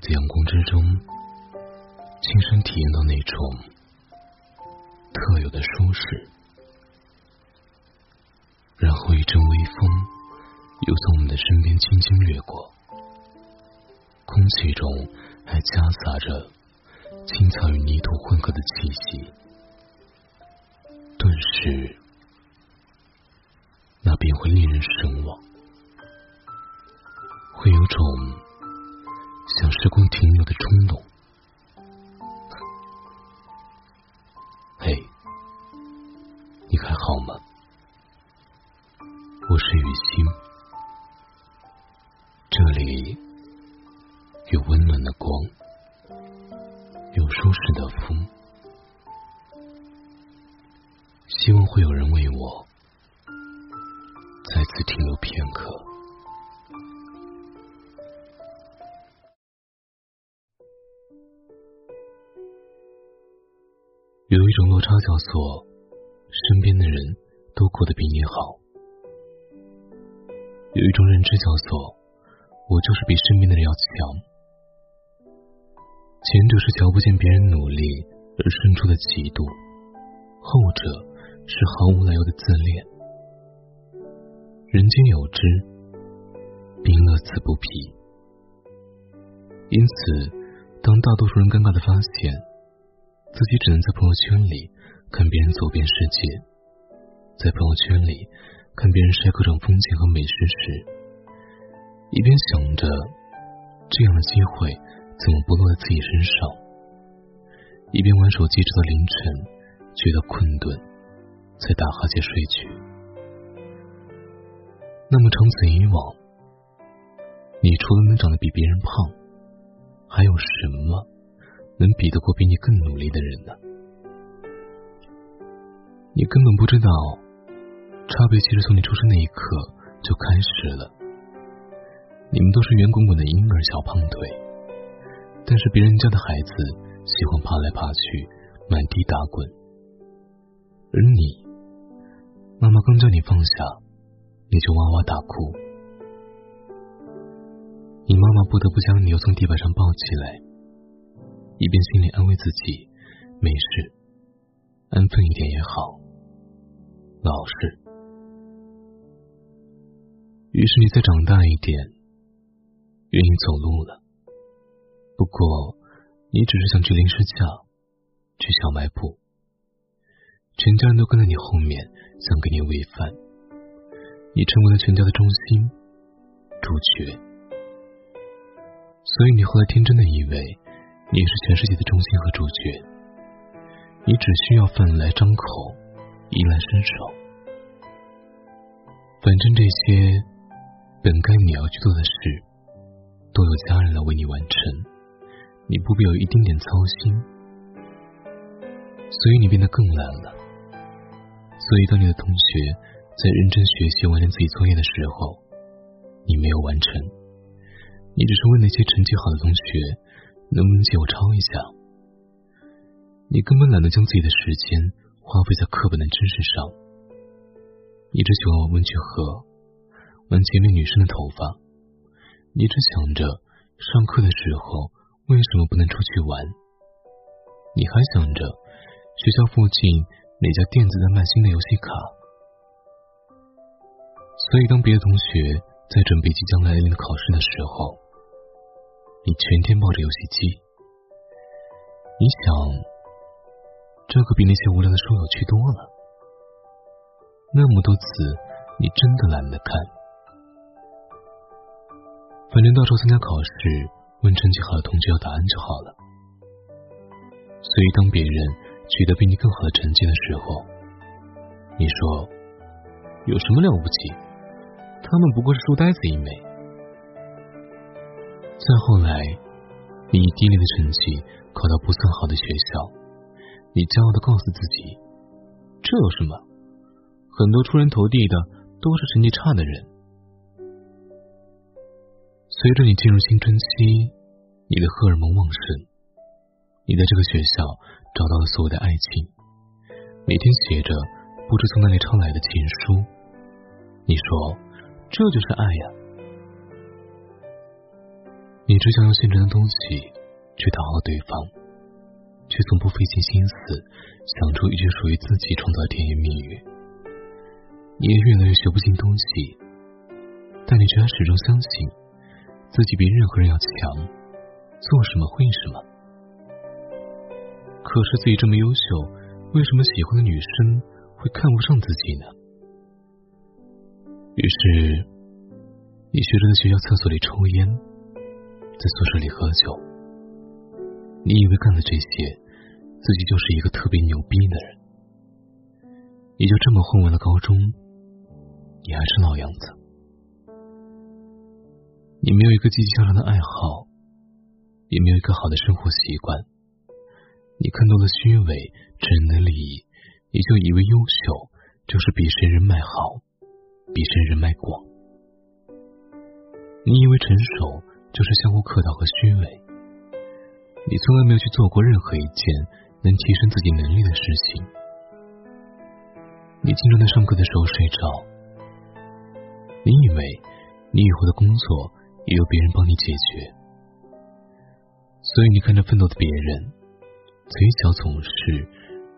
在阳光之中，亲身体验到那种特有的舒适，然后一阵微风又从我们的身边轻轻掠过，空气中还夹杂着青草与泥土混合的气息，顿时。那便会令人神往，会有种时光停留的冲动。嘿，你还好吗？我是雨欣，这里有温暖的光，有舒适的风，希望会有人为我。再次停留片刻。有一种落差叫做，身边的人都过得比你好；有一种认知叫做，我就是比身边的人要强。前者是瞧不见别人努力而生出的嫉妒，后者是毫无来由的自恋。人间有之，并乐此不疲。因此，当大多数人尴尬的发现自己只能在朋友圈里看别人走遍世界，在朋友圈里看别人晒各种风景和美食时，一边想着这样的机会怎么不落在自己身上，一边玩手机直到凌晨，觉得困顿，才打哈欠睡去。那么长此以往，你除了能长得比别人胖，还有什么能比得过比你更努力的人呢？你根本不知道，差别其实从你出生那一刻就开始了。你们都是圆滚滚的婴儿小胖腿，但是别人家的孩子喜欢爬来爬去，满地打滚，而你，妈妈刚叫你放下。你就哇哇大哭，你妈妈不得不将你又从地板上抱起来，一边心里安慰自己没事，安分一点也好，老实。于是你再长大一点，愿意走路了。不过你只是想去零食架，去小卖部，全家人都跟在你后面，想给你喂饭。你成为了全家的中心，主角。所以你后来天真的以为你是全世界的中心和主角，你只需要饭来张口，衣来伸手，反正这些本该你要去做的事，都有家人来为你完成，你不必有一丁点操心。所以你变得更懒了。所以当你的同学。在认真学习完成自己作业的时候，你没有完成，你只是为那些成绩好的同学能不能借我抄一下。你根本懒得将自己的时间花费在课本的知识上，你只喜欢玩文具盒，玩前面女生的头发，你只想着上课的时候为什么不能出去玩，你还想着学校附近哪家店子在卖新的游戏卡。所以，当别的同学在准备即将来临的考试的时候，你全天抱着游戏机。你想，这可比那些无聊的书有趣多了。那么多词，你真的懒得看。反正到时候参加考试，问成绩好的同学要答案就好了。所以，当别人取得比你更好的成绩的时候，你说有什么了不起？他们不过是书呆子一枚。再后来，你以低劣的成绩考到不算好的学校，你骄傲的告诉自己：“这有什么？很多出人头地的都是成绩差的人。”随着你进入青春期，你的荷尔蒙旺盛，你在这个学校找到了所谓的爱情，每天写着不知从哪里抄来的情书。你说。这就是爱呀！你只想用现成的东西去讨好对方，却从不费尽心思想出一句属于自己创造的甜言蜜语。你也越来越学不进东西，但你却还始终相信自己比任何人要强，做什么会什么。可是自己这么优秀，为什么喜欢的女生会看不上自己呢？于是，你学着在学校厕所里抽烟，在宿舍里喝酒。你以为干了这些，自己就是一个特别牛逼的人。你就这么混完了高中，你还是老样子。你没有一个积极向上的爱好，也没有一个好的生活习惯。你看多了虚伪、只能利益，你就以为优秀就是比谁人脉好，比谁人脉广。你以为成熟就是相互客套和虚伪，你从来没有去做过任何一件能提升自己能力的事情。你经常在上课的时候睡着，你以为你以后的工作也由别人帮你解决，所以你看着奋斗的别人。嘴角总是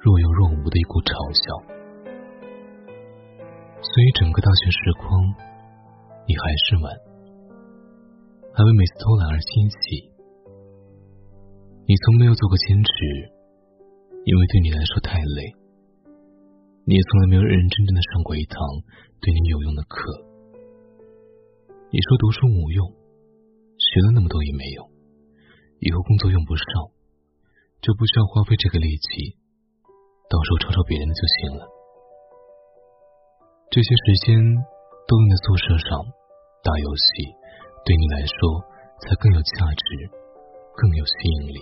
若有若无的一股嘲笑，所以整个大学时光，你还是玩，还为每次偷懒而欣喜。你从没有做过兼职，因为对你来说太累。你也从来没有认认真真的上过一堂对你有用的课。你说读书无用，学了那么多也没用，以后工作用不上。就不需要花费这个力气，到时候抄抄别人的就行了。这些时间都用在宿舍上打游戏，对你来说才更有价值，更有吸引力。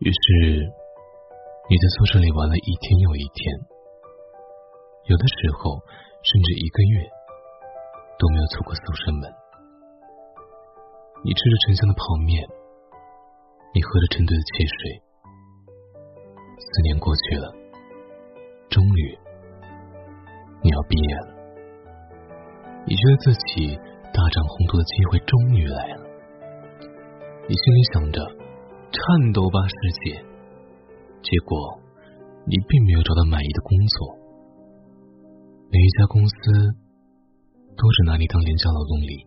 于是你在宿舍里玩了一天又一天，有的时候甚至一个月都没有出过宿舍门。你吃着沉香的泡面。你喝着成堆的汽水，四年过去了，终于你要毕业了。你觉得自己大展宏图的机会终于来了，你心里想着颤抖吧世界，结果你并没有找到满意的工作，每一家公司都是拿你当廉价劳动力，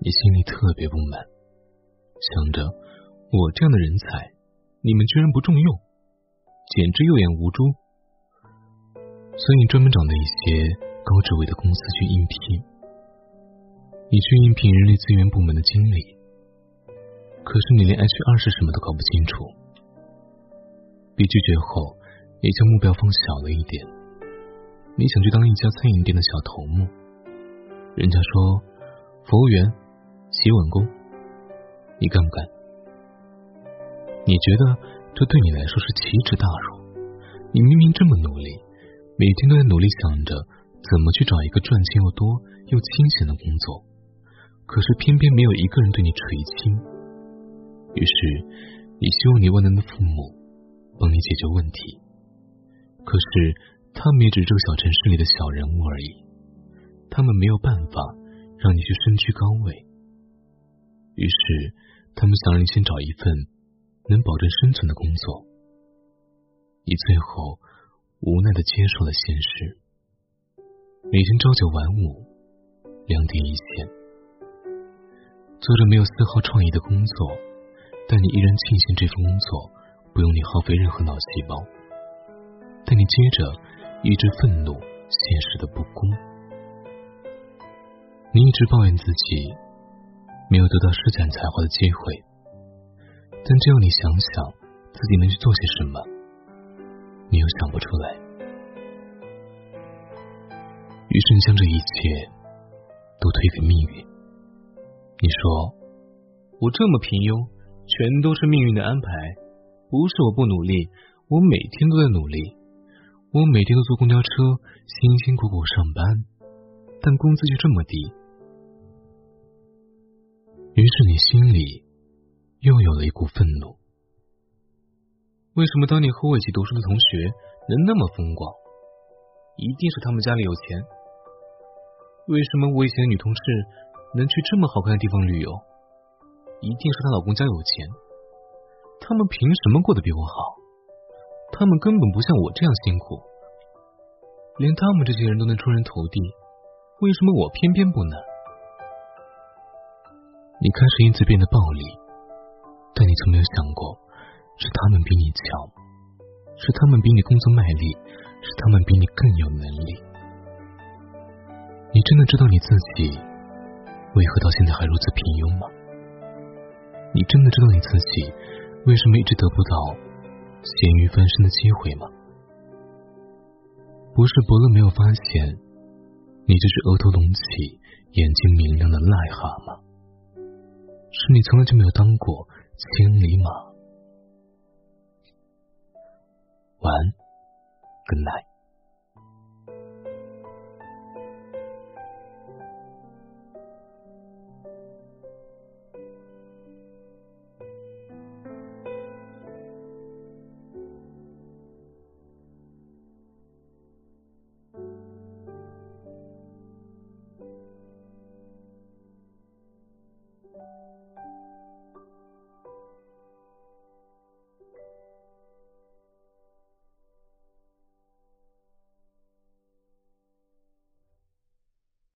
你心里特别不满，想着。我这样的人才，你们居然不重用，简直有眼无珠。所以你专门找了一些高职位的公司去应聘。你去应聘人力资源部门的经理，可是你连 HR 是什么都搞不清楚。被拒绝后，你将目标放小了一点，你想去当一家餐饮店的小头目。人家说服务员、洗碗工，你干不干？你觉得这对你来说是奇耻大辱？你明明这么努力，每天都在努力想着怎么去找一个赚钱又多又清闲的工作，可是偏偏没有一个人对你垂青。于是，你希望你万能的父母帮你解决问题，可是他们也只是这个小城市里的小人物而已，他们没有办法让你去身居高位。于是，他们想让你先找一份。能保证生存的工作，你最后无奈的接受了现实。每天朝九晚五，两点一线，做着没有丝毫创意的工作，但你依然庆幸这份工作不用你耗费任何脑细胞。但你接着一直愤怒现实的不公，你一直抱怨自己没有得到施展才华的机会。但只要你想想自己能去做些什么，你又想不出来。于是你将这一切都推给命运。你说我这么平庸，全都是命运的安排，不是我不努力，我每天都在努力，我每天都坐公交车，辛辛苦苦上班，但工资就这么低。于是你心里。又有了一股愤怒。为什么当年和我一起读书的同学能那么风光？一定是他们家里有钱。为什么我以前的女同事能去这么好看的地方旅游？一定是她老公家有钱。他们凭什么过得比我好？他们根本不像我这样辛苦。连他们这些人都能出人头地，为什么我偏偏不能？你开始因此变得暴力，但你从没有想过，是他们比你强，是他们比你工作卖力，是他们比你更有能力。你真的知道你自己为何到现在还如此平庸吗？你真的知道你自己为什么一直得不到咸鱼翻身的机会吗？不是伯乐没有发现你这只额头隆起、眼睛明亮的癞蛤蟆，是你从来就没有当过千里马。晚安，Good night。